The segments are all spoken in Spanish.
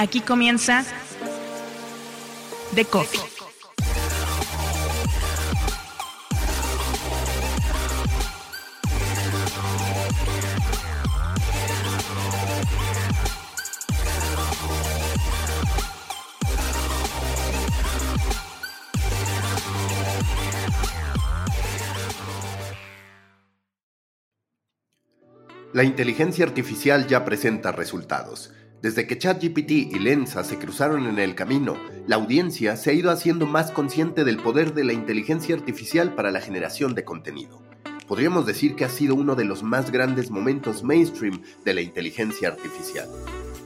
Aquí comienza The Coffee. La inteligencia artificial ya presenta resultados. Desde que ChatGPT y Lensa se cruzaron en el camino, la audiencia se ha ido haciendo más consciente del poder de la inteligencia artificial para la generación de contenido. Podríamos decir que ha sido uno de los más grandes momentos mainstream de la inteligencia artificial.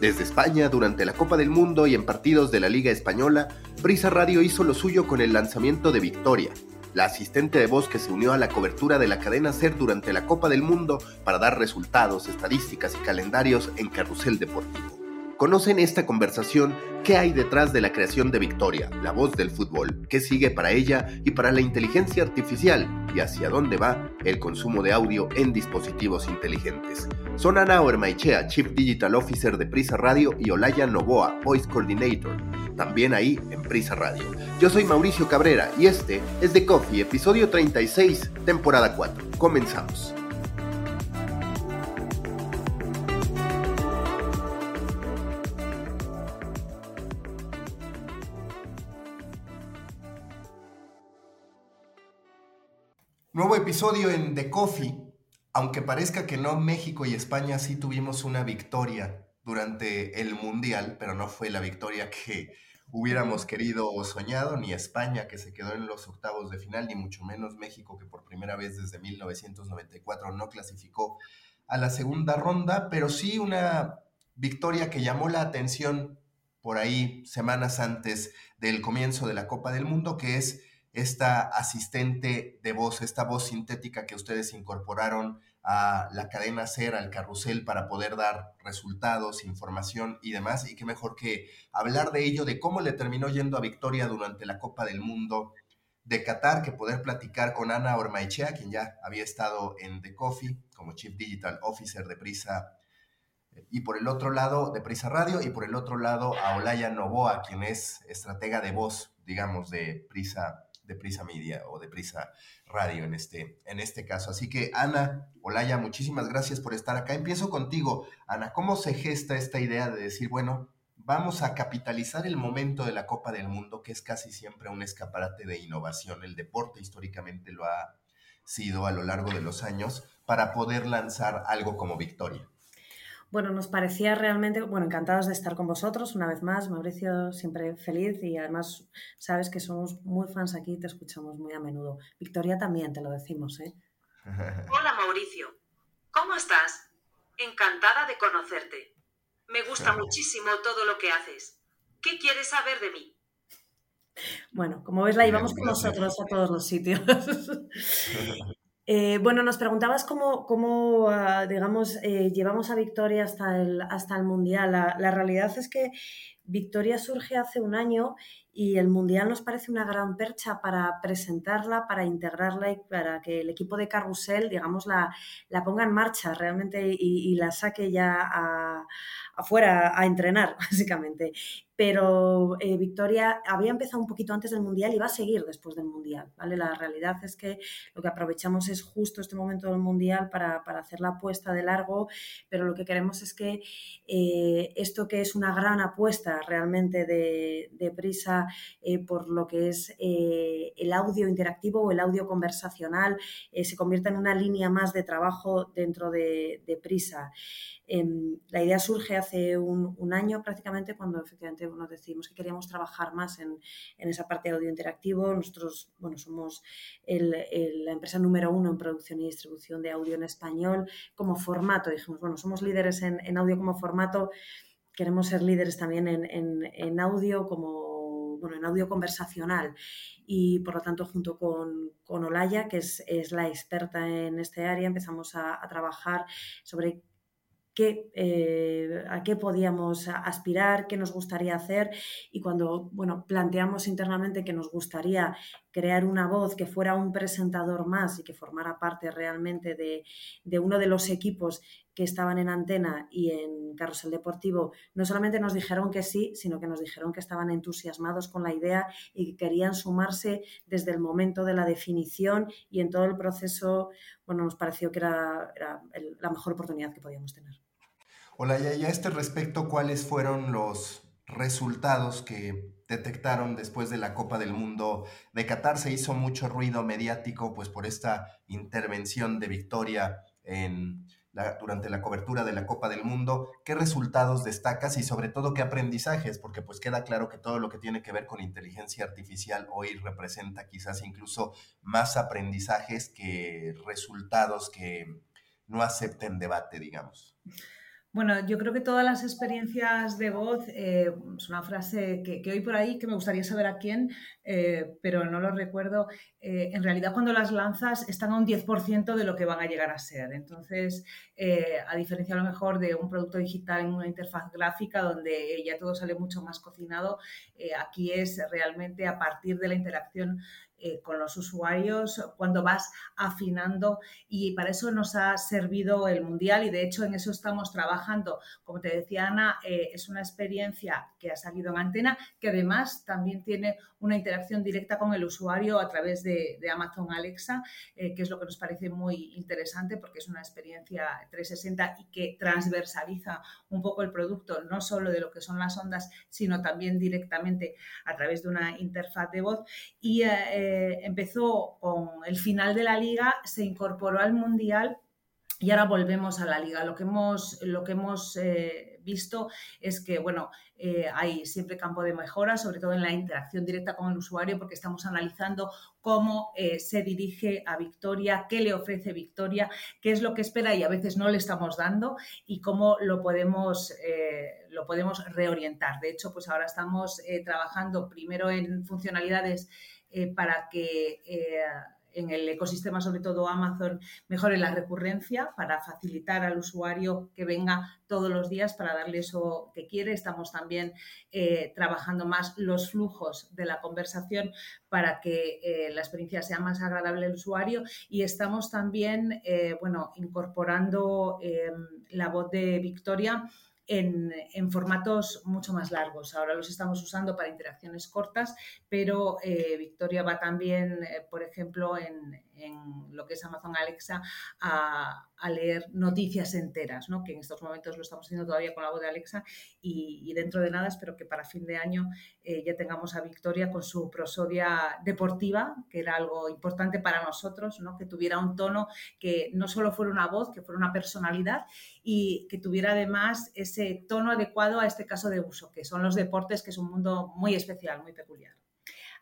Desde España, durante la Copa del Mundo y en partidos de la Liga Española, Prisa Radio hizo lo suyo con el lanzamiento de Victoria, la asistente de voz que se unió a la cobertura de la cadena SER durante la Copa del Mundo para dar resultados, estadísticas y calendarios en Carrusel Deportivo. Conocen esta conversación, qué hay detrás de la creación de Victoria, la voz del fútbol, qué sigue para ella y para la inteligencia artificial y hacia dónde va el consumo de audio en dispositivos inteligentes. Son Ana Ormaichea, Chief Digital Officer de Prisa Radio y Olaya Novoa, Voice Coordinator, también ahí en Prisa Radio. Yo soy Mauricio Cabrera y este es The Coffee, episodio 36, temporada 4. Comenzamos. Nuevo episodio en The Coffee. Aunque parezca que no, México y España sí tuvimos una victoria durante el Mundial, pero no fue la victoria que hubiéramos querido o soñado, ni España que se quedó en los octavos de final, ni mucho menos México que por primera vez desde 1994 no clasificó a la segunda ronda, pero sí una victoria que llamó la atención por ahí semanas antes del comienzo de la Copa del Mundo, que es esta asistente de voz, esta voz sintética que ustedes incorporaron a la cadena SER, al carrusel, para poder dar resultados, información y demás. Y qué mejor que hablar de ello, de cómo le terminó yendo a Victoria durante la Copa del Mundo de Qatar, que poder platicar con Ana Ormaichea, quien ya había estado en The Coffee como Chief Digital Officer de Prisa. Y por el otro lado, de Prisa Radio, y por el otro lado, a Olaya Novoa, quien es estratega de voz, digamos, de Prisa de Prisa Media o de Prisa Radio en este, en este caso. Así que Ana, Olaya, muchísimas gracias por estar acá. Empiezo contigo. Ana, ¿cómo se gesta esta idea de decir, bueno, vamos a capitalizar el momento de la Copa del Mundo, que es casi siempre un escaparate de innovación? El deporte históricamente lo ha sido a lo largo de los años para poder lanzar algo como Victoria. Bueno, nos parecía realmente, bueno, encantados de estar con vosotros una vez más. Mauricio, siempre feliz y además sabes que somos muy fans aquí y te escuchamos muy a menudo. Victoria también, te lo decimos, ¿eh? Hola Mauricio, ¿cómo estás? Encantada de conocerte. Me gusta muchísimo todo lo que haces. ¿Qué quieres saber de mí? Bueno, como ves, la llevamos con nosotros a todos los sitios. Eh, bueno, nos preguntabas cómo, cómo ah, digamos, eh, llevamos a Victoria hasta el, hasta el Mundial. La, realidad es que Victoria surge hace un año y el Mundial nos parece una gran percha para presentarla, para integrarla y para que el equipo de Carrusel, digamos, la, la ponga en marcha realmente y, la saque ya afuera a entrenar, básicamente. Pero eh, Victoria había empezado un poquito antes del Mundial y va a seguir después del Mundial, ¿vale? La realidad es que lo que aprovechamos es justo este momento del Mundial para, hacer la apuesta de largo, pero lo que queremos es que eh, esto que es una gran apuesta realmente de, prisa eh, por lo que es el audio interactivo o el audio conversacional, se convierte en una línea más de trabajo dentro de, prisa. Em, la idea surge hace un, año prácticamente cuando efectivamente bueno, decidimos que queríamos trabajar más en, esa parte de audio interactivo. Nosotros bueno, somos la empresa número uno en producción y distribución de audio en español como formato. Dijimos, bueno, somos líderes en, audio como formato, queremos ser líderes también en, audio como bueno, en audio conversacional y por lo tanto junto con, Olaya, que es, la experta en este área, empezamos a trabajar sobre eh, a qué podíamos aspirar, qué nos gustaría hacer y cuando bueno, planteamos internamente que nos gustaría crear una voz que fuera un presentador más y que formara parte realmente de, de uno de los equipos que estaban en Antena y en Carrusel Deportivo, no solamente nos dijeron que sí, sino que nos dijeron que estaban entusiasmados con la idea y que querían sumarse desde el momento de la definición y en todo el proceso, bueno, nos pareció que era la mejor oportunidad que podíamos tener. Hola, y a este respecto, ¿cuáles fueron los resultados que detectaron después de la Copa del Mundo de Qatar? Se hizo mucho ruido mediático pues por esta intervención de Victoria en durante la cobertura de la Copa del Mundo. ¿Qué resultados destacas y sobre todo qué aprendizajes? Porque pues queda claro que todo lo que tiene que ver con inteligencia artificial hoy representa quizás incluso más aprendizajes que resultados que no acepten debate, digamos. Bueno, yo creo que todas las experiencias de voz, eh, es una frase que, hoy por ahí, que me gustaría saber a quién, eh, pero no lo recuerdo, eh, en realidad cuando las lanzas están a un 10% de lo que van a llegar a ser. Entonces, a diferencia a lo mejor de un producto digital en una interfaz gráfica donde ya todo sale mucho más cocinado, aquí es realmente a partir de la interacción eh, con los usuarios cuando vas afinando y para eso nos ha servido el Mundial y de hecho en eso estamos trabajando. Como te decía Ana, eh, es una experiencia que ha salido en antena que además también tiene una interacción directa con el usuario a través de, Amazon Alexa, eh, que es lo que nos parece muy interesante porque es una experiencia 360 y que transversaliza un poco el producto, no solo de lo que son las ondas, sino también directamente a través de una interfaz de voz. Y empezó con el final de la liga, se incorporó al Mundial y ahora volvemos a la liga. Lo que hemos, lo que hemos eh, visto es que, bueno, eh, hay siempre campo de mejora, sobre todo en la interacción directa con el usuario, porque estamos analizando cómo se dirige a Victoria, qué le ofrece Victoria, qué es lo que espera y a veces no le estamos dando y cómo lo podemos, lo podemos reorientar. De hecho, pues ahora estamos trabajando primero en funcionalidades eh, para que eh, en el ecosistema, sobre todo Amazon, mejore la recurrencia para facilitar al usuario que venga todos los días para darle eso que quiere. Estamos también eh, trabajando más los flujos de la conversación para que la experiencia sea más agradable al usuario y estamos también, bueno, incorporando la voz de Victoria en, formatos mucho más largos. Ahora los estamos usando para interacciones cortas, pero eh, Victoria va también, eh, por ejemplo, en, lo que es Amazon Alexa a, leer noticias enteras, ¿no? que en estos momentos lo estamos haciendo todavía con la voz de Alexa y, dentro de nada espero que para fin de año eh, ya tengamos a Victoria con su prosodia deportiva, que era algo importante para nosotros, ¿no? que tuviera un tono que no solo fuera una voz, que fuera una personalidad y que tuviera además ese tono adecuado a este caso de uso, que son los deportes, que es un mundo muy especial, muy peculiar.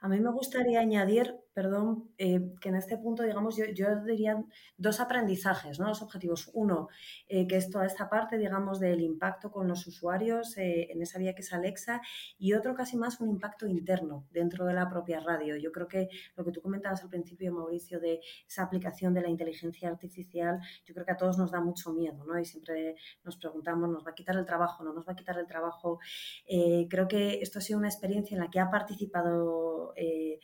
A mí me gustaría añadir perdón, eh, que en este punto, digamos, yo, diría dos aprendizajes, ¿no? Dos objetivos. Uno, eh, que es toda esta parte, digamos, del impacto con los usuarios eh, en esa vía que es Alexa, y otro casi más un impacto interno dentro de la propia radio. Yo creo que lo que tú comentabas al principio, Mauricio, de esa aplicación de la inteligencia artificial, yo creo que a todos nos da mucho miedo, ¿no? Y siempre nos preguntamos, ¿nos va a quitar el trabajo? ¿No nos va a quitar el trabajo? creo que esto ha sido una experiencia en la que ha participado 诶。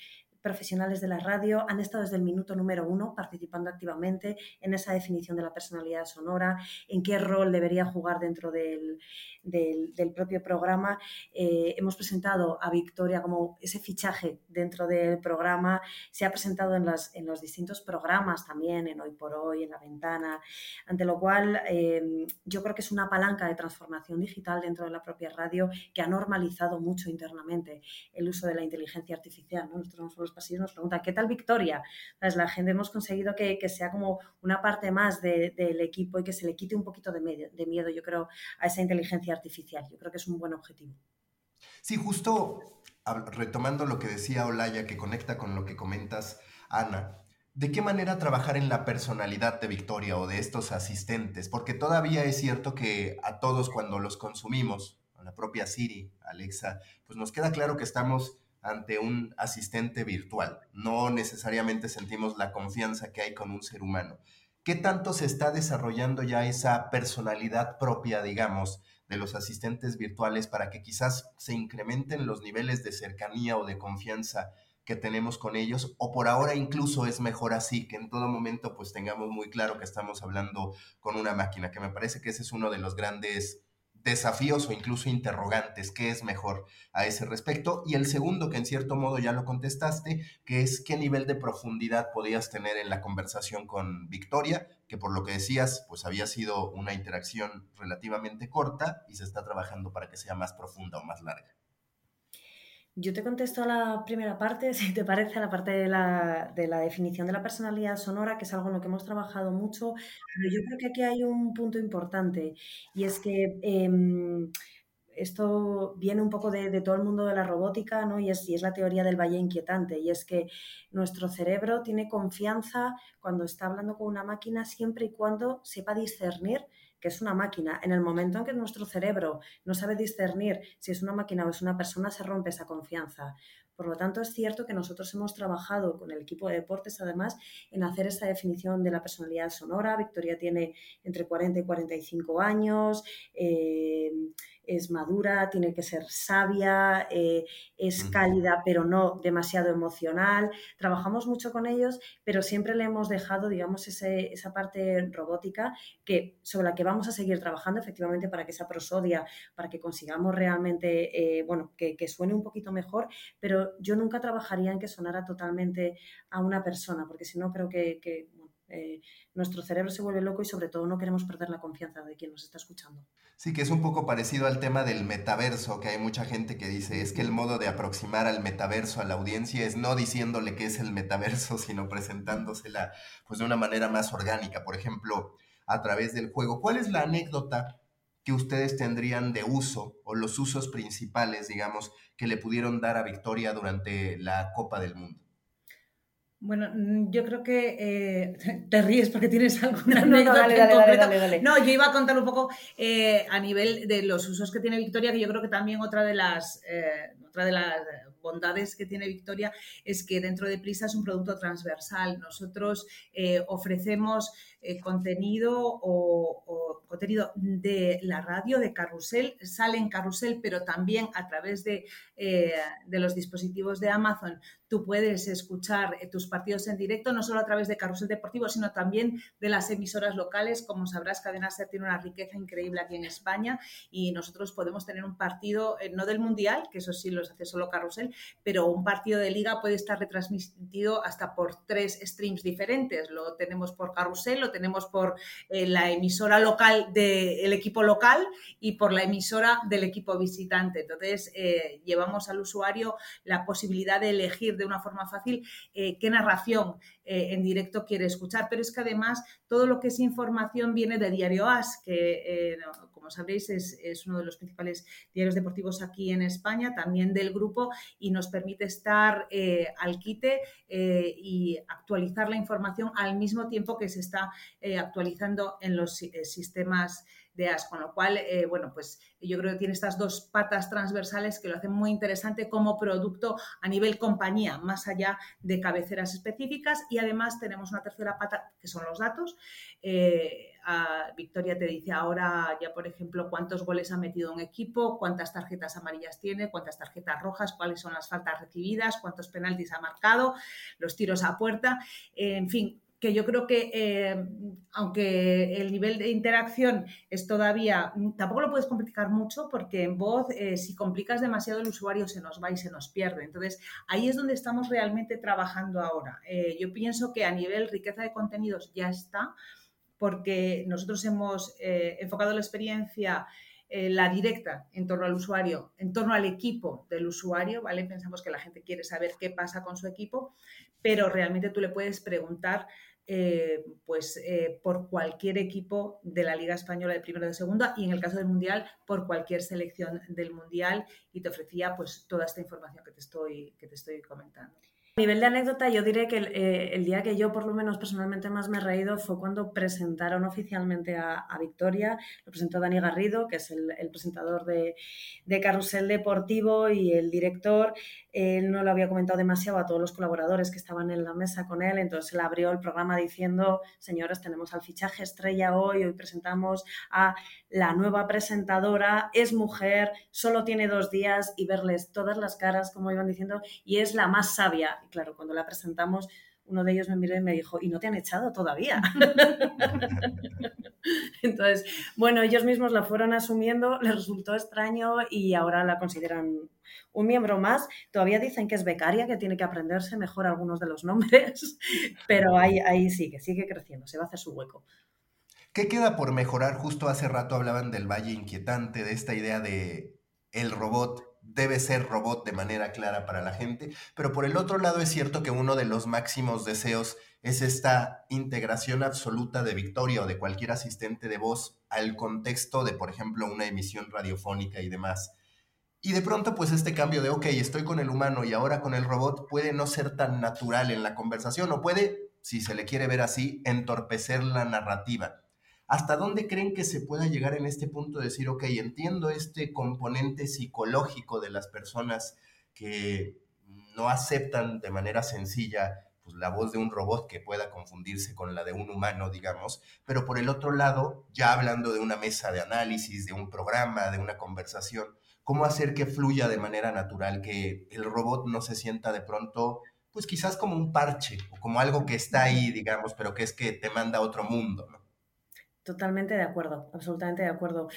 Profesionales de la radio han estado desde el minuto número uno participando activamente en esa definición de la personalidad sonora, en qué rol debería jugar dentro del, del, propio programa. Eh, hemos presentado a Victoria como ese fichaje dentro del programa, se ha presentado en, las, en los distintos programas también, en Hoy por Hoy, en La Ventana, ante lo cual eh, yo creo que es una palanca de transformación digital dentro de la propia radio que ha normalizado mucho internamente el uso de la inteligencia artificial. ¿no? Nosotros pasillos nos preguntan, ¿qué tal Victoria? Pues la gente hemos conseguido que, sea como una parte más del equipo y que se le quite un poquito de, medio, de miedo, yo creo, a esa inteligencia artificial. Yo creo que es un buen objetivo. Sí, justo retomando lo que decía Olaya, que conecta con lo que comentas, Ana, ¿de qué manera trabajar en la personalidad de Victoria o de estos asistentes? Porque todavía es cierto que a todos cuando los consumimos, a la propia Siri, Alexa, pues nos queda claro que estamos ante un asistente virtual. No necesariamente sentimos la confianza que hay con un ser humano. ¿Qué tanto se está desarrollando ya esa personalidad propia, digamos, de los asistentes virtuales para que quizás se incrementen los niveles de cercanía o de confianza que tenemos con ellos o por ahora incluso es mejor así que en todo momento pues tengamos muy claro que estamos hablando con una máquina que me parece que ese es uno de los grandes desafíos o incluso interrogantes, ¿qué es mejor a ese respecto? Y el segundo, que en cierto modo ya lo contestaste, que es qué nivel de profundidad podías tener en la conversación con Victoria, que por lo que decías, pues había sido una interacción relativamente corta y se está trabajando para que sea más profunda o más larga. Yo te contesto a la primera parte, si te parece, a la parte de la, definición de la personalidad sonora, que es algo en lo que hemos trabajado mucho, pero yo creo que aquí hay un punto importante y es que em, esto viene un poco de, todo el mundo de la robótica, ¿no? Y es la teoría del valle inquietante, y es que nuestro cerebro tiene confianza cuando está hablando con una máquina siempre y cuando sepa discernir que es una máquina. En el momento en que nuestro cerebro no sabe discernir si es una máquina o es una persona, se rompe esa confianza. Por lo tanto, es cierto que nosotros hemos trabajado con el equipo de deportes, además, en hacer esta definición de la personalidad sonora. Victoria tiene entre 40 y 45 años. Eh, es madura, tiene que ser sabia, eh, es cálida, pero no demasiado emocional. Trabajamos mucho con ellos, pero siempre le hemos dejado, digamos, esa parte robótica que, sobre la que vamos a seguir trabajando efectivamente para que esa prosodia, para que consigamos realmente, eh, bueno, que, suene un poquito mejor, pero yo nunca trabajaría en que sonara totalmente a una persona, porque si no creo que, eh, nuestro cerebro se vuelve loco y sobre todo no queremos perder la confianza de quien nos está escuchando. Sí, que es un poco parecido al tema del metaverso, que hay mucha gente que dice, es que el modo de aproximar al metaverso a la audiencia es no diciéndole qué es el metaverso, sino presentándosela pues de una manera más orgánica, por ejemplo, a través del juego. ¿Cuál es la anécdota que ustedes tendrían de uso o los usos principales, digamos, que le pudieron dar a Victoria durante la Copa del Mundo? Bueno, mm, yo creo que eh, te ríes porque tienes alguna anécdota no, No, yo iba a contar un poco eh, a nivel de los usos que tiene Victoria, que yo creo que también otra de las, eh, otra de las bondades que tiene Victoria es que dentro de Prisa es un producto transversal. Nosotros ofrecemos contenido o, contenido de la radio, de carrusel, sale en carrusel, pero también a través de, de los dispositivos de Amazon tú puedes escuchar eh, tus partidos en directo, no solo a través de Carrusel Deportivo, sino también de las emisoras locales. Como sabrás, Cadena Ser tiene una riqueza increíble aquí en España y nosotros podemos tener un partido, eh, no del Mundial, que eso sí los hace solo Carrusel, pero un partido de liga puede estar retransmitido hasta por tres streams diferentes. Lo tenemos por Carrusel, lo tenemos por eh, la emisora local del equipo local y por la emisora del equipo visitante. Entonces, llevamos al usuario la posibilidad de elegir de una forma fácil eh, qué narración eh, en directo quiere escuchar. Pero es que además todo lo que es información viene de Diario As, que eh, como sabréis es, uno de los principales diarios deportivos aquí en España, también del grupo, y nos permite estar al quite y actualizar la información al mismo tiempo que se está actualizando en los sistemas con lo cual, eh, bueno, pues yo creo que tiene estas dos patas transversales que lo hacen muy interesante como producto a nivel compañía, más allá de cabeceras específicas. Y además tenemos una tercera pata que son los datos. Eh, Victoria te dice ahora ya, por ejemplo, cuántos goles ha metido un equipo, cuántas tarjetas amarillas tiene, cuántas tarjetas rojas, cuáles son las faltas recibidas, cuántos penaltis ha marcado, los tiros a puerta, en fin, que yo creo que eh, aunque el nivel de interacción es todavía, tampoco lo puedes complicar mucho porque en voz, eh, si complicas demasiado el usuario se nos va y se nos pierde. Entonces, ahí es donde estamos realmente trabajando ahora. Eh, yo pienso que a nivel riqueza de contenidos ya está, porque nosotros hemos enfocado la experiencia la directa en torno al usuario, en torno al equipo del usuario, ¿vale? Pensamos que la gente quiere saber qué pasa con su equipo, pero realmente tú le puedes preguntar eh, pues eh, por cualquier equipo de la Liga Española de primera o de segunda y en el caso del Mundial por cualquier selección del Mundial y te ofrecía pues toda esta información que te estoy, que te estoy comentando. A nivel de anécdota, yo diré que eh, el, día que yo por lo menos personalmente más me he reído fue cuando presentaron oficialmente a, Victoria, lo presentó Dani Garrido, que es el, presentador de, de, Carrusel Deportivo y el director. Él no lo había comentado demasiado a todos los colaboradores que estaban en la mesa con él, entonces él abrió el programa diciendo, señores, tenemos al fichaje estrella hoy, hoy presentamos a la nueva presentadora, es mujer, solo tiene dos días y verles todas las caras, como iban diciendo, y es la más sabia claro, cuando la presentamos, uno de ellos me miró y me dijo, ¿y no te han echado todavía? Entonces, bueno, ellos mismos la fueron asumiendo, les resultó extraño y ahora la consideran un miembro más. Todavía dicen que es becaria, que tiene que aprenderse mejor algunos de los nombres, pero ahí, ahí sigue, sigue creciendo, se va a hacer su hueco. ¿Qué queda por mejorar? Justo hace rato hablaban del valle inquietante, de esta idea de el robot debe ser robot de manera clara para la gente, pero por el otro lado es cierto que uno de los máximos deseos es esta integración absoluta de Victoria o de cualquier asistente de voz al contexto de, por ejemplo, una emisión radiofónica y demás. Y de pronto, pues este cambio de, ok, estoy con el humano y ahora con el robot puede no ser tan natural en la conversación o puede, si se le quiere ver así, entorpecer la narrativa. ¿Hasta dónde creen que se pueda llegar en este punto de decir, ok, entiendo este componente psicológico de las personas que no aceptan de manera sencilla pues, la voz de un robot que pueda confundirse con la de un humano, digamos, pero por el otro lado, ya hablando de una mesa de análisis, de un programa, de una conversación, ¿cómo hacer que fluya de manera natural, que el robot no se sienta de pronto, pues quizás como un parche o como algo que está ahí, digamos, pero que es que te manda a otro mundo, ¿no? Totalmente de acuerdo, absolutamente de acuerdo.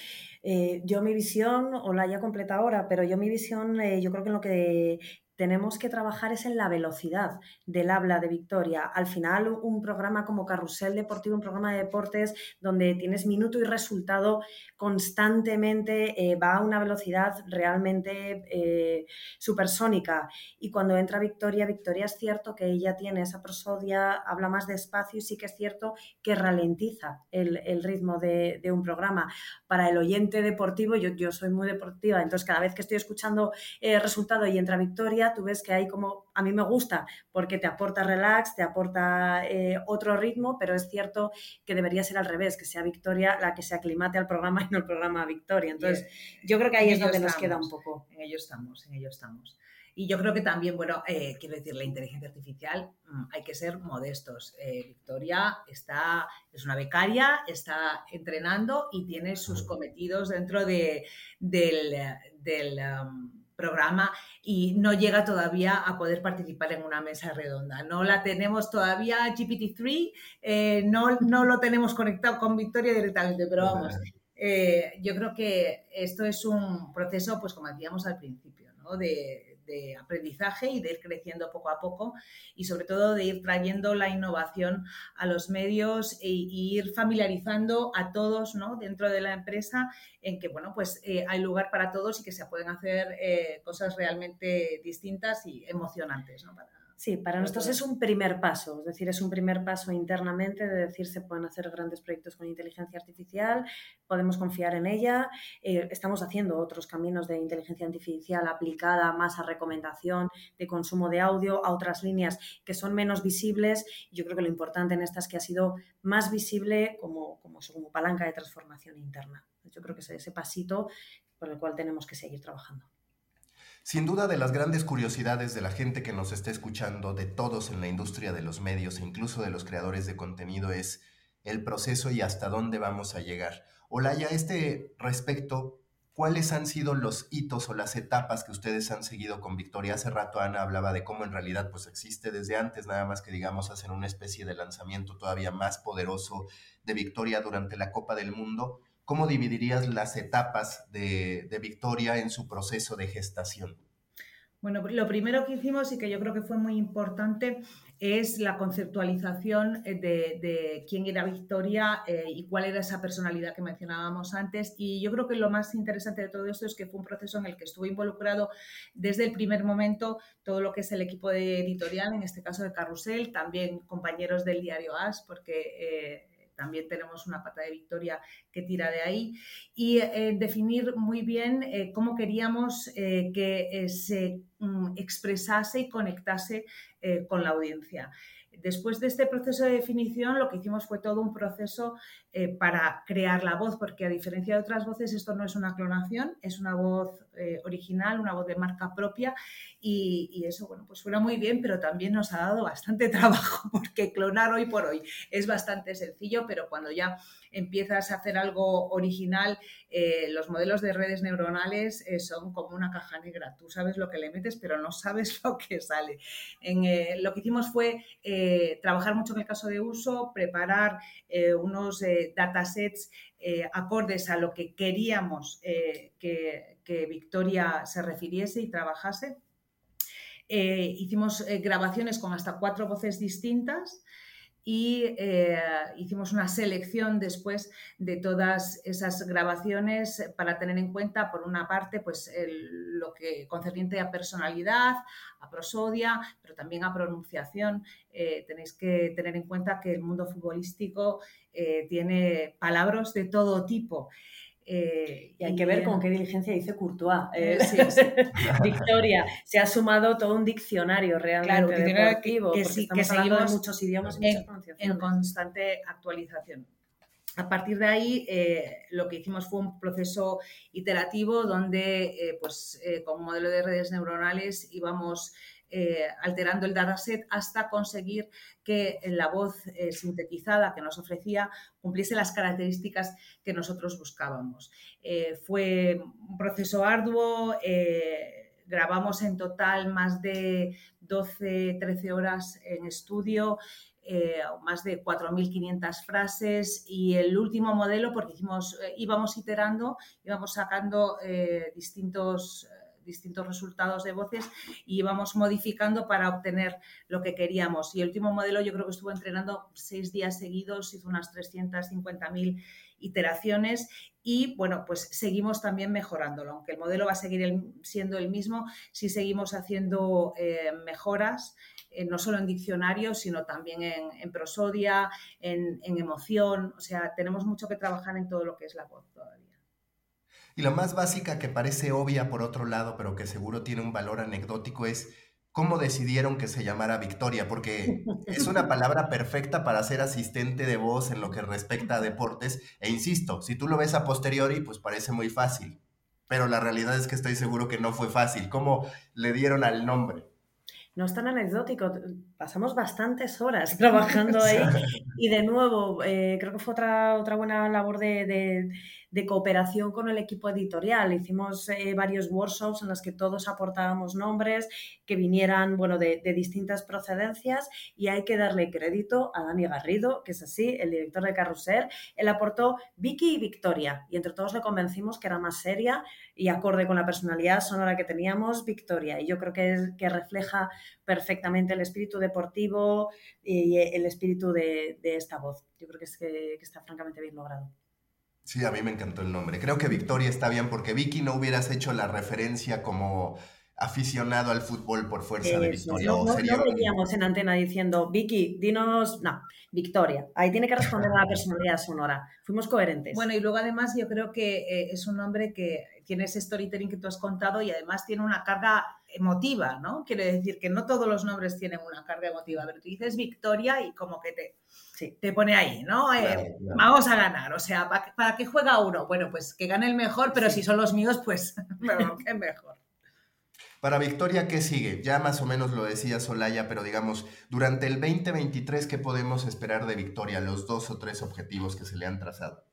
Eh, yo mi visión, o la ya completa ahora, pero yo mi visión, eh, yo creo que en lo que tenemos que trabajar es en la velocidad del habla de Victoria. Al final, un programa como Carrusel Deportivo, un programa de deportes donde tienes minuto y resultado constantemente, eh, va a una velocidad realmente eh, supersónica. Y cuando entra Victoria, Victoria es cierto que ella tiene esa prosodia, habla más despacio y sí que es cierto que ralentiza el, ritmo de, un programa. Para el oyente deportivo, yo, yo soy muy deportiva, entonces cada vez que estoy escuchando el eh, resultado y entra Victoria, tú ves que hay como, a mí me gusta porque te aporta relax, te aporta eh, otro ritmo, pero es cierto que debería ser al revés, que sea Victoria la que se aclimate al programa y no el programa a Victoria. Entonces, yo creo que ahí es donde nos queda un poco. En ello estamos, en ello estamos. Y yo creo que también, bueno, eh, quiero decir, la inteligencia artificial mm, hay que ser modestos. Eh, Victoria está, es una becaria, está entrenando y tiene sus cometidos dentro de, del, del um, programa y no llega todavía a poder participar en una mesa redonda. No la tenemos todavía GPT-3, eh, no, no lo tenemos conectado con Victoria directamente, pero vamos, eh, yo creo que esto es un proceso, pues como decíamos al principio, ¿no? de, de aprendizaje y de ir creciendo poco a poco y sobre todo de ir trayendo la innovación a los medios e, ir familiarizando a todos ¿no? dentro de la empresa en que bueno pues eh, hay lugar para todos y que se pueden hacer eh, cosas realmente distintas y emocionantes ¿no? Sí, para nosotros es un primer paso, es decir, es un primer paso internamente de decir se pueden hacer grandes proyectos con inteligencia artificial, podemos confiar en ella, eh, estamos haciendo otros caminos de inteligencia artificial aplicada más a recomendación de consumo de audio, a otras líneas que son menos visibles. Yo creo que lo importante en esta es que ha sido más visible como, como, como palanca de transformación interna. Yo creo que es ese pasito por el cual tenemos que seguir trabajando. Sin duda de las grandes curiosidades de la gente que nos está escuchando, de todos en la industria de los medios e incluso de los creadores de contenido es el proceso y hasta dónde vamos a llegar. Olaya, este respecto, ¿cuáles han sido los hitos o las etapas que ustedes han seguido con Victoria? Hace rato Ana hablaba de cómo en realidad pues existe desde antes, nada más que digamos hacer una especie de lanzamiento todavía más poderoso de Victoria durante la Copa del Mundo. ¿Cómo dividirías las etapas de, Victoria en su proceso de gestación? Bueno, lo primero que hicimos y que yo creo que fue muy importante es la conceptualización eh, de, quién era Victoria eh, y cuál era esa personalidad que mencionábamos antes. Y yo creo que lo más interesante de todo esto es que fue un proceso en el que estuvo involucrado desde el primer momento todo lo que es el equipo de editorial, en este caso de Carrusel, también compañeros del diario As, porque... Eh, también tenemos una pata de victoria que tira de ahí, y eh, definir muy bien eh, cómo queríamos eh, que se mm, expresase y conectase con la audiencia. Después de este proceso de definición, lo que hicimos fue todo un proceso para crear la voz, porque a diferencia de otras voces, esto no es una clonación, es una voz original, una voz de marca propia, y, eso, bueno, pues suena muy bien, pero también nos ha dado bastante trabajo, porque clonar hoy por hoy es bastante sencillo, pero cuando ya empiezas a hacer algo original, eh, los modelos de redes neuronales son como una caja negra. Tú sabes lo que le metes, pero no sabes lo que sale. En, lo que hicimos fue trabajar mucho en el caso de uso, preparar unos datasets eh, acordes a lo que queríamos eh, que, Victoria se refiriese y trabajase. Eh, hicimos grabaciones con hasta cuatro voces distintas y eh, hicimos una selección después de todas esas grabaciones para tener en cuenta, por una parte, pues lo que concerniente a personalidad, a prosodia, pero también a pronunciación. Eh, tenéis que tener en cuenta que el mundo futbolístico eh, tiene palabras de todo tipo. Eh, y hay que ver con qué diligencia dice Courtois. Eh, Victoria, se ha sumado todo un diccionario realmente claro, que, que, seguimos muchos idiomas en, constante actualización. A partir de ahí, eh, lo que hicimos fue un proceso iterativo donde, pues, con modelo de redes neuronales íbamos eh, alterando el dataset hasta conseguir que la voz eh, sintetizada que nos ofrecía cumpliese las características que nosotros buscábamos. Eh, fue un proceso arduo, grabamos en total más de 12, 13 horas en estudio. más de 4.500 frases y el último modelo, porque íbamos iterando, íbamos sacando distintos distintos resultados de voces y íbamos modificando para obtener lo que queríamos. Y el último modelo yo creo que estuvo entrenando seis días seguidos, hizo unas 350.000 iteraciones y bueno, pues seguimos también mejorándolo, aunque el modelo va a seguir siendo el mismo, si seguimos haciendo eh, mejoras, eh, no solo en diccionario, sino también en, prosodia, en, emoción, o sea, tenemos mucho que trabajar en todo lo que es la voz todavía. Y la más básica que parece obvia por otro lado, pero que seguro tiene un valor anecdótico es cómo decidieron que se llamara Victoria, porque es una palabra perfecta para ser asistente de voz en lo que respecta a deportes. E insisto, si tú lo ves a posteriori, pues parece muy fácil. Pero la realidad es que estoy seguro que no fue fácil. ¿Cómo le dieron al nombre? No es tan anecdótico. Pasamos bastantes horas trabajando ahí y de nuevo, eh, creo que fue otra, otra buena labor de, de cooperación con el equipo editorial. Hicimos eh, varios workshops en los que todos aportábamos nombres que vinieran bueno, de, distintas procedencias y hay que darle crédito a Dani Garrido, que es así, el director de Carrusel. Él aportó Vicky y Victoria y entre todos le convencimos que era más seria y acorde con la personalidad sonora que teníamos, Victoria. Y yo creo que, que refleja perfectamente el espíritu deportivo y el espíritu de, esta voz. Yo creo que, es que está francamente bien logrado. Sí, a mí me encantó el nombre. Creo que Victoria está bien porque Vicky no hubieras hecho la referencia como aficionado al fútbol por fuerza de Victoria. No, no, veníamos en antena diciendo, Vicky, dinos, no, Victoria. Ahí tiene que responder a la personalidad sonora. Fuimos coherentes. Bueno, y luego además yo creo que eh, es un nombre que tiene ese storytelling que tú has contado y además tiene una carga emotiva, ¿no? Quiere decir que no todos los nombres tienen una carga emotiva, pero tú dices Victoria y como que te te pone ahí, ¿no? Eh, vamos a ganar, o sea, ¿para, qué juega uno? Bueno, pues que gane el mejor, pero si son los míos, pues que mejor. Para Victoria, ¿qué sigue? Ya más o menos lo decía Solaya, pero digamos, durante el 2023, ¿qué podemos esperar de Victoria? Los dos o tres objetivos que se le han trazado.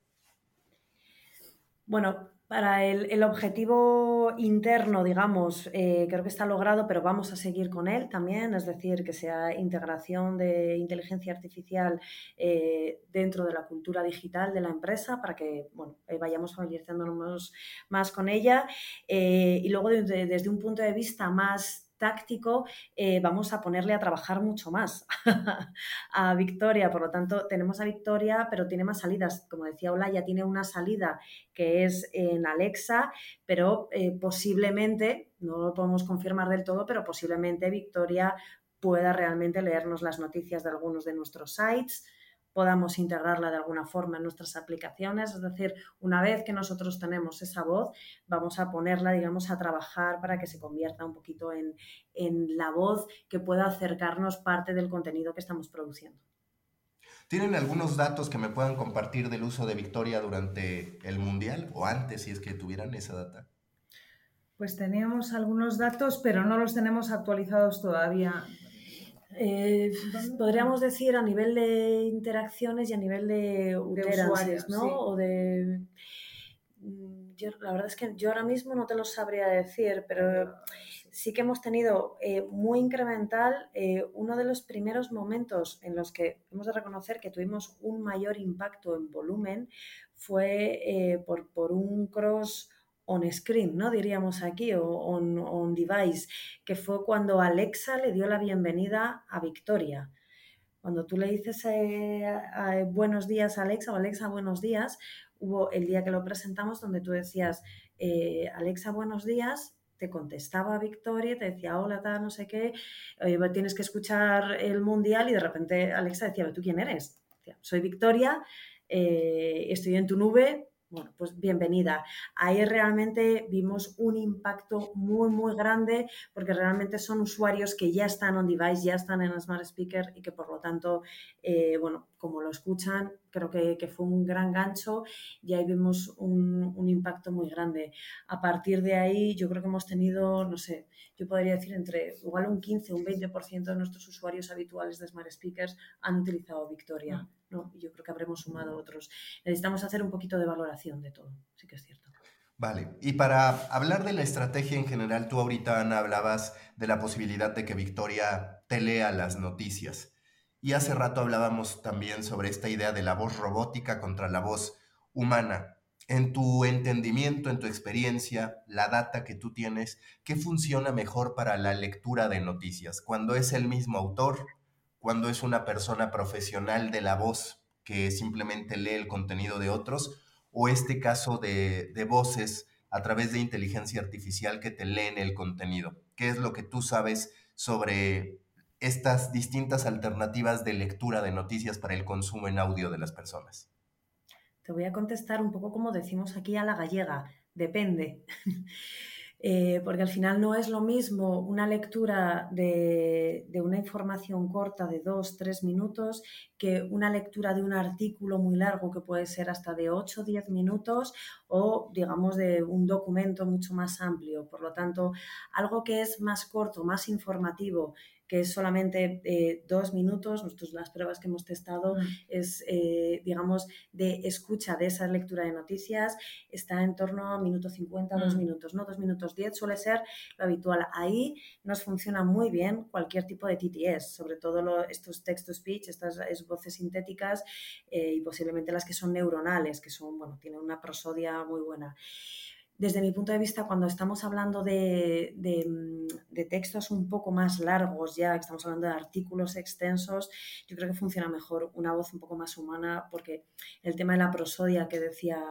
Bueno, para el, objetivo interno, digamos, eh, creo que está logrado, pero vamos a seguir con él también, es decir, que sea integración de inteligencia artificial eh, dentro de la cultura digital de la empresa para que bueno, eh, vayamos familiarizándonos más con ella. y luego, desde un punto de vista más táctico, eh, vamos a ponerle a trabajar mucho más a Victoria. Por lo tanto, tenemos a Victoria, pero tiene más salidas. Como decía Olaya, tiene una salida que es en Alexa, pero eh, posiblemente, no lo podemos confirmar del todo, pero posiblemente Victoria pueda realmente leernos las noticias de algunos de nuestros sites podamos integrarla de alguna forma en nuestras aplicaciones. Es decir, una vez que nosotros tenemos esa voz, vamos a ponerla, digamos, a trabajar para que se convierta un poquito en, la voz que pueda acercarnos parte del contenido que estamos produciendo. ¿Tienen algunos datos que me puedan compartir del uso de Victoria durante el Mundial o antes, si es que tuvieran esa data? Pues teníamos algunos datos, pero no los tenemos actualizados todavía. Eh, podríamos decir a nivel de interacciones y a nivel de, usuarios, ¿no? O de... Mm, la verdad es que yo ahora mismo no te lo sabría decir, pero sí. que hemos tenido eh, muy incremental eh, uno de los primeros momentos en los que hemos de reconocer que tuvimos un mayor impacto en volumen fue por, por un cross on screen, ¿no? Diríamos aquí, o on, device, que fue cuando Alexa le dio la bienvenida a Victoria. Cuando tú le dices eh, buenos días Alexa o Alexa buenos días, hubo el día que lo presentamos donde tú decías eh, Alexa buenos días, te contestaba Victoria, te decía hola, tal, no sé qué, tienes que escuchar el mundial y de repente Alexa decía, ¿tú quién eres? Soy Victoria, eh, estoy en tu nube, bueno, pues bienvenida. Ahí realmente vimos un impacto muy, muy grande porque realmente son usuarios que ya están on device, ya están en Smart Speaker y que por lo tanto, eh, bueno, como lo escuchan, creo que, fue un gran gancho y ahí vimos un, un, impacto muy grande. A partir de ahí, yo creo que hemos tenido, no sé, yo podría decir entre igual un 15 o un 20% de nuestros usuarios habituales de Smart Speakers han utilizado Victoria. Ah. ¿no? Y yo creo que habremos sumado otros. Necesitamos hacer un poquito de valoración de todo, sí que es cierto. Vale, y para hablar de la estrategia en general, tú ahorita, Ana, hablabas de la posibilidad de que Victoria te lea las noticias. Y hace rato hablábamos también sobre esta idea de la voz robótica contra la voz humana. En tu entendimiento, en tu experiencia, la data que tú tienes, ¿qué funciona mejor para la lectura de noticias? Cuando es el mismo autor, cuando es una persona profesional de la voz que simplemente lee el contenido de otros, o este caso de, voces a través de inteligencia artificial que te leen el contenido. ¿Qué es lo que tú sabes sobre estas distintas alternativas de lectura de noticias para el consumo en audio de las personas? Te voy a contestar un poco como decimos aquí a la gallega, depende. Eh, porque al final no es lo mismo una lectura de, una información corta de dos, tres minutos que una lectura de un artículo muy largo que puede ser hasta de 8 o 10 minutos o digamos de un documento mucho más amplio. Por lo tanto, algo que es más corto, más informativo, que es solamente eh, dos minutos. Nosotros las pruebas que hemos testado mm. es, eh, digamos, de escucha de esa lectura de noticias, está en torno a minuto 50, dos mm. minutos, ¿no? Dos minutos 10 suele ser lo habitual. Ahí nos funciona muy bien cualquier tipo de TTS, sobre todo estos text-to-speech, estas voces sintéticas eh, y posiblemente las que son neuronales, que son, bueno, tienen una prosodia muy buena desde mi punto de vista, cuando estamos hablando de, textos un poco más largos, ya estamos hablando de artículos extensos, yo creo que funciona mejor una voz un poco más humana, porque el tema de la prosodia que decía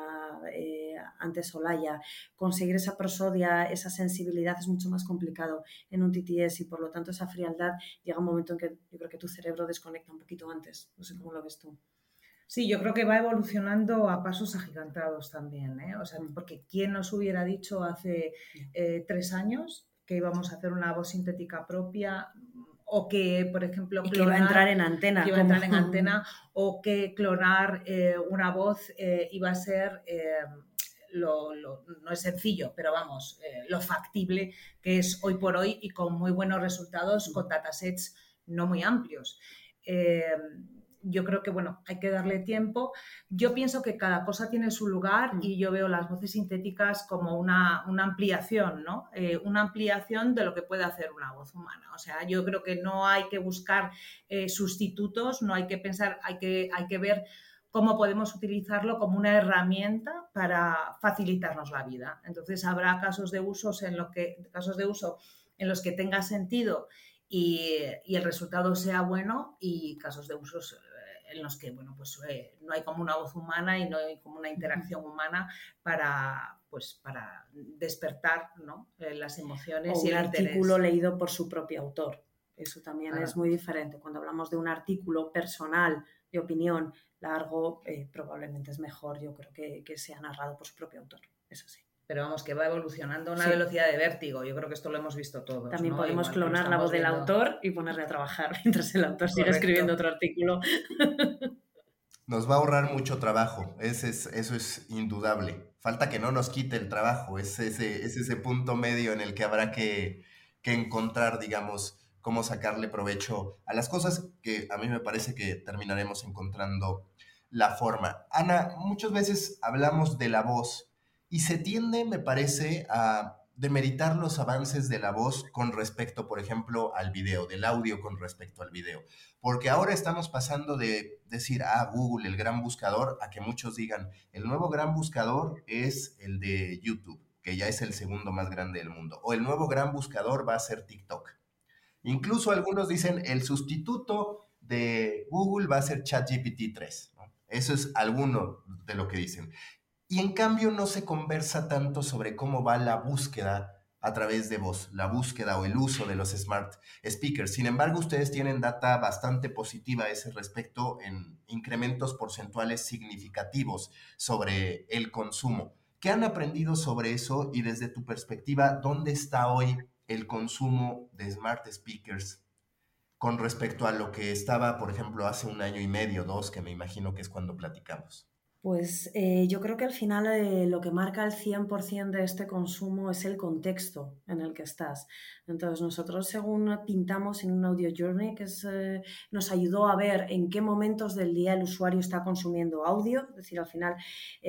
eh, antes Olaya, conseguir esa prosodia, esa sensibilidad es mucho más complicado en un TTS y por lo tanto esa frialdad llega un momento en que yo creo que tu cerebro desconecta un poquito antes. No sé cómo lo ves tú. Sí, yo creo que va evolucionando a pasos agigantados también, ¿eh? O sea, mm. porque ¿quién nos hubiera dicho hace eh, tres años que íbamos a hacer una voz sintética propia o que, por ejemplo, clonar, que iba a entrar en antena, que iba a entrar en antena o que clonar eh, una voz iba a ser lo, no es sencillo, pero vamos, eh, lo factible que es hoy por hoy y con muy buenos resultados con datasets no muy amplios. Eh, yo creo que, bueno, hay que darle tiempo. Yo pienso que cada cosa tiene su lugar y yo veo las voces sintéticas como una, ampliación, ¿no? Eh, una ampliación de lo que puede hacer una voz humana. O sea, yo creo que no hay que buscar sustitutos, no hay que pensar, hay que, hay que ver cómo podemos utilizarlo como una herramienta para facilitarnos la vida. Entonces habrá casos de usos en los que casos de uso en los que tenga sentido y, el resultado sea bueno y casos de usos eh, en los que bueno pues eh, no hay como una voz humana y no hay como una interacción humana para pues para despertar ¿no? Eh, las emociones y el artículo leído por su propio autor. Eso también es muy diferente. Cuando hablamos de un artículo personal de opinión largo, eh, probablemente es mejor, yo creo que, que sea narrado por su propio autor, eso sí. Pero vamos, que va evolucionando a una velocidad de vértigo. Yo creo que esto lo hemos visto todos. También podemos clonar la voz del autor y ponerle a trabajar mientras el autor sigue escribiendo otro artículo. Nos va a ahorrar mucho trabajo, eso es, eso es indudable. Falta que no nos quite el trabajo, es ese, es ese punto medio en el que habrá que, que encontrar, digamos, cómo sacarle provecho a las cosas que a mí me parece que terminaremos encontrando la forma. Ana, muchas veces hablamos de la voz y se tiende, me parece, a demeritar los avances de la voz con respecto, por ejemplo, al video, del audio con respecto al video. Porque ahora estamos pasando de decir, ah, Google, el gran buscador, a que muchos digan, el nuevo gran buscador es el de YouTube, que ya es el segundo más grande del mundo. O el nuevo gran buscador va a ser TikTok. Incluso algunos dicen el sustituto de Google va a ser ChatGPT 3. Eso es alguno de lo que dicen. Y en cambio no se conversa tanto sobre cómo va la búsqueda a través de voz, la búsqueda o el uso de los smart speakers. Sin embargo, ustedes tienen data bastante positiva a ese respecto en incrementos porcentuales significativos sobre el consumo. ¿Qué han aprendido sobre eso y desde tu perspectiva, dónde está hoy el consumo de smart speakers con respecto a lo que estaba, por ejemplo, hace un año y medio, dos, que me imagino que es cuando platicamos? Pues eh, yo creo que al final eh, lo que marca el 100% de este consumo es el contexto en el que estás. Entonces nosotros según pintamos en un audio journey que eh, nos ayudó a ver en qué momentos del día el usuario está consumiendo audio, es decir, al final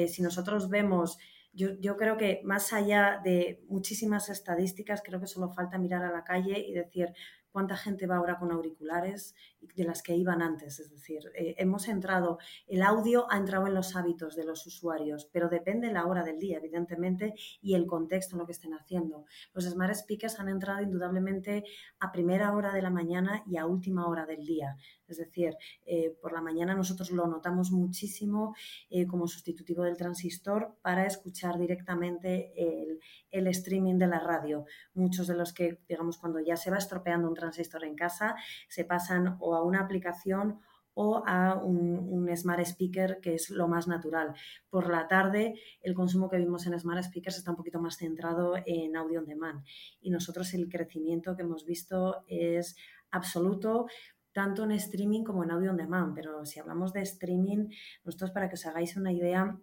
si nosotros vemos yo, creo que más allá de muchísimas estadísticas, creo que solo falta mirar a la calle y decir cuánta gente va ahora con auriculares de las que iban antes. Es decir, eh, hemos entrado, el audio ha entrado en los hábitos de los usuarios, pero depende la hora del día, evidentemente, y el contexto en lo que estén haciendo. Los smart speakers han entrado indudablemente a primera hora de la mañana y a última hora del día. Es decir, eh, por la mañana nosotros lo notamos muchísimo eh, como sustitutivo del transistor para escuchar directamente el, el, streaming de la radio. Muchos de los que, digamos, cuando ya se va estropeando un transistor en casa, se pasan o a una aplicación o a un, smart speaker que es lo más natural. Por la tarde el consumo que vimos en smart speakers está un poquito más centrado en audio on demand y nosotros el crecimiento que hemos visto es absoluto tanto en streaming como en audio on demand, pero si hablamos de streaming, nosotros para que os hagáis una idea,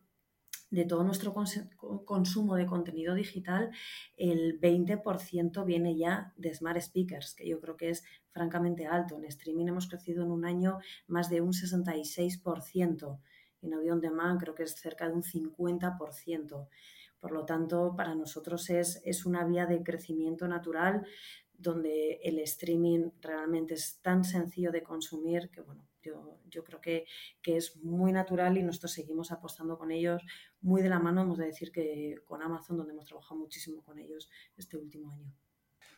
de todo nuestro consumo de contenido digital, el 20% viene ya de smart speakers, que yo creo que es francamente alto. En streaming hemos crecido en un año más de un 66%. En audio on demand creo que es cerca de un 50%. Por lo tanto, para nosotros es, es una vía de crecimiento natural donde el streaming realmente es tan sencillo de consumir que, bueno, yo, creo que, es muy natural y nosotros seguimos apostando con ellos muy de la mano, hemos de decir que con Amazon, donde hemos trabajado muchísimo con ellos este último año.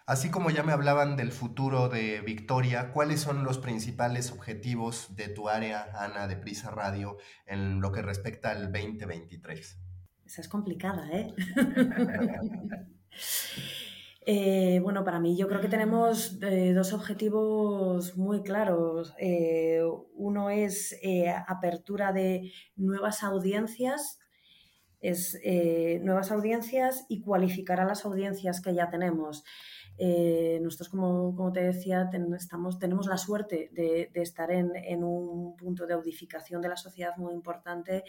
Así como ya me hablaban del futuro de Victoria, ¿cuáles son los principales objetivos de tu área, Ana, de Prisa Radio, en lo que respecta al 2023? Esa es complicada, ¿eh? Eh, bueno, para mí yo creo que tenemos eh, dos objetivos muy claros. Eh, uno es apertura de nuevas audiencias es nuevas audiencias y cualificar a las audiencias que ya tenemos. Eh, nosotros, como, como, te decía, estamos, tenemos la suerte de, estar en, en, un punto de audificación de la sociedad muy importante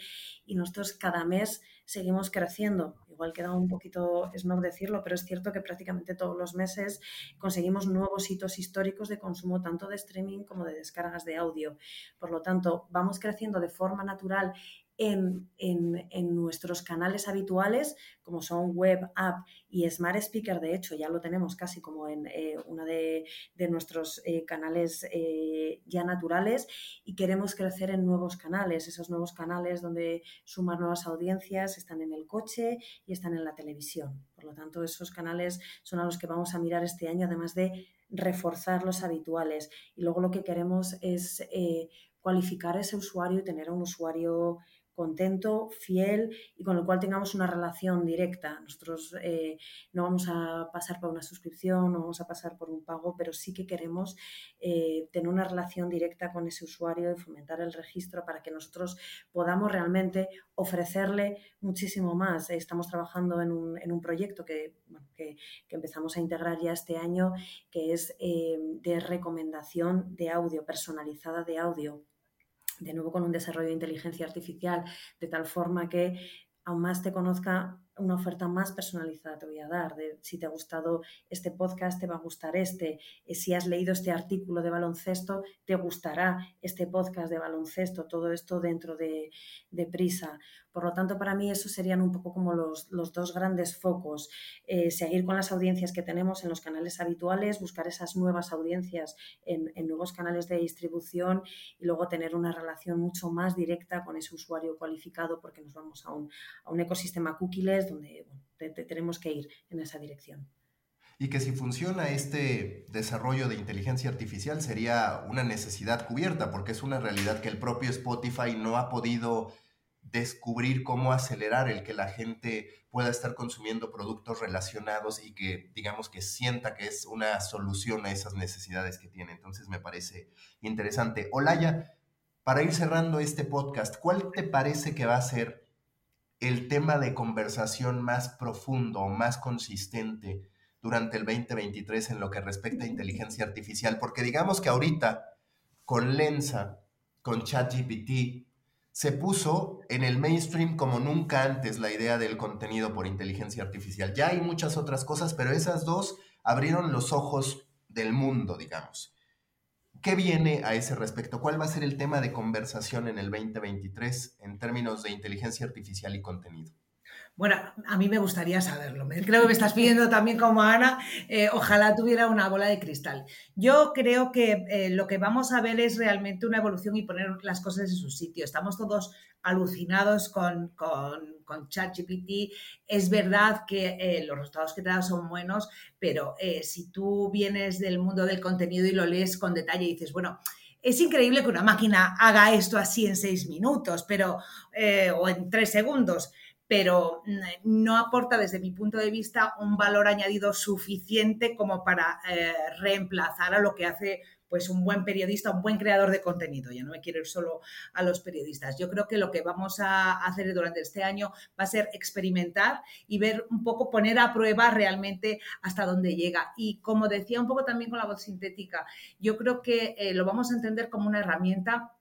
y nosotros cada mes seguimos creciendo. Igual queda un poquito no decirlo, pero es cierto que prácticamente todos los meses conseguimos nuevos hitos históricos de consumo tanto de streaming como de descargas de audio. Por lo tanto, vamos creciendo de forma natural en, nuestros canales habituales, como son web, app y smart speaker. De hecho, ya lo tenemos casi como en eh, uno de, nuestros eh, canales eh, ya naturales y queremos crecer en nuevos canales. Esos nuevos canales donde sumar nuevas audiencias están en el coche y están en la televisión. Por lo tanto, esos canales son a los que vamos a mirar este año, además de reforzar los habituales. Y luego lo que queremos es cualificar ese usuario y tener a un usuario contento, fiel y con el cual tengamos una relación directa. Nosotros eh, no vamos a pasar por una suscripción, no vamos a pasar por un pago, pero sí que queremos eh, tener una relación directa con ese usuario y fomentar el registro para que nosotros podamos realmente ofrecerle muchísimo más. Estamos trabajando en un, proyecto que, que, empezamos a integrar ya este año, que es eh, de recomendación de audio, personalizada de audio de nuevo con un desarrollo de inteligencia artificial, de tal forma que aún más te conozca una oferta más personalizada te voy a dar. De, si te ha gustado este podcast, te va a gustar este. Eh, si has leído este artículo de baloncesto, te gustará este podcast de baloncesto. Todo esto dentro de, de Prisa. Por lo tanto, para mí eso serían un poco como los, dos grandes focos. Eh, seguir con las audiencias que tenemos en los canales habituales, buscar esas nuevas audiencias en, nuevos canales de distribución y luego tener una relación mucho más directa con ese usuario cualificado porque nos vamos a un, a un ecosistema cookies donde tenemos que ir en esa dirección. Y que si funciona este desarrollo de inteligencia artificial sería una necesidad cubierta, porque es una realidad que el propio Spotify no ha podido descubrir cómo acelerar el que la gente pueda estar consumiendo productos relacionados y que digamos que sienta que es una solución a esas necesidades que tiene. Entonces me parece interesante. Olaya, para ir cerrando este podcast, ¿cuál te parece que va a ser el tema de conversación más profundo más consistente durante el 2023 en lo que respecta a inteligencia artificial? Porque digamos que ahorita con Lensa, con ChatGPT, se puso en el mainstream como nunca antes la idea del contenido por inteligencia artificial. Ya hay muchas otras cosas, pero esas dos abrieron los ojos del mundo, digamos. ¿Qué viene a ese respecto? ¿Cuál va a ser el tema de conversación en el 2023 en términos de inteligencia artificial y contenido? Bueno, a mí me gustaría saberlo. Creo que me estás pidiendo también como Ana, eh, ojalá tuviera una bola de cristal. Yo creo que eh, lo que vamos a ver es realmente una evolución y poner las cosas en su sitio. Estamos todos alucinados con, con, ChatGPT. Es verdad que eh, los resultados que te da son buenos, pero si tú vienes del mundo del contenido y lo lees con detalle y dices, bueno, es increíble que una máquina haga esto así en seis minutos, pero, o en tres segundos, pero mm, no aporta desde mi punto de vista un valor añadido suficiente como para eh, reemplazar a lo que hace pues un buen periodista, un buen creador de contenido. Ya no me quiero ir solo a los periodistas. Yo creo que lo que vamos a hacer durante este año va a ser experimentar y ver un poco, poner a prueba realmente hasta dónde llega. Y como decía un poco también con la voz sintética, yo creo que eh, lo vamos a entender como una herramienta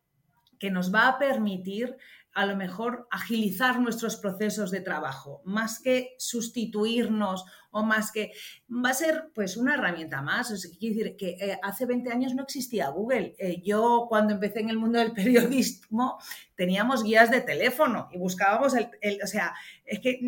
que nos va a permitir a lo mejor agilizar nuestros procesos de trabajo, más que sustituirnos o más que va a ser pues una herramienta más. Es decir, que eh, hace 20 años no existía Google. Eh, yo cuando empecé en el mundo del periodismo teníamos guías de teléfono y buscábamos el, o sea, es que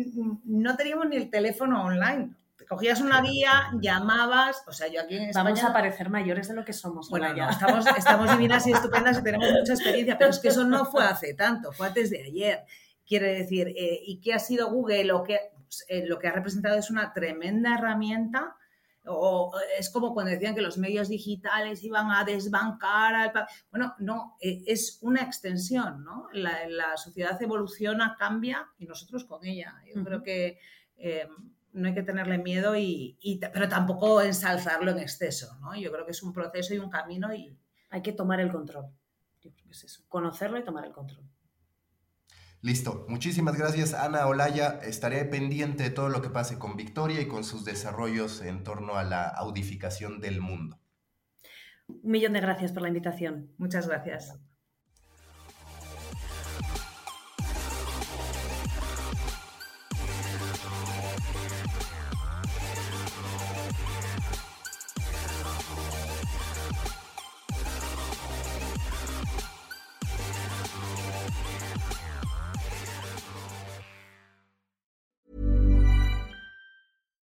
no teníamos ni el teléfono online cogías una guía, llamabas, o sea, yo aquí en España... Vamos a parecer mayores de lo que somos. Bueno, ya. estamos, estamos divinas y estupendas y tenemos mucha experiencia, pero es que eso no fue hace tanto, fue antes de ayer. Quiere decir, eh, ¿y qué ha sido Google? Lo que, pues, eh, lo que ha representado es una tremenda herramienta o es como cuando decían que los medios digitales iban a desbancar al... Bueno, no, eh, es una extensión, ¿no? La, sociedad evoluciona, cambia y nosotros con ella. Yo creo que no hay que tenerle miedo, y, pero tampoco ensalzarlo en exceso. ¿no? Yo creo que es un proceso y un camino y hay que tomar el control. Yo creo que es eso, conocerlo y tomar el control. Listo. Muchísimas gracias, Ana Olaya. Estaré pendiente de todo lo que pase con Victoria y con sus desarrollos en torno a la audificación del mundo. Un millón de gracias por la invitación. Muchas gracias.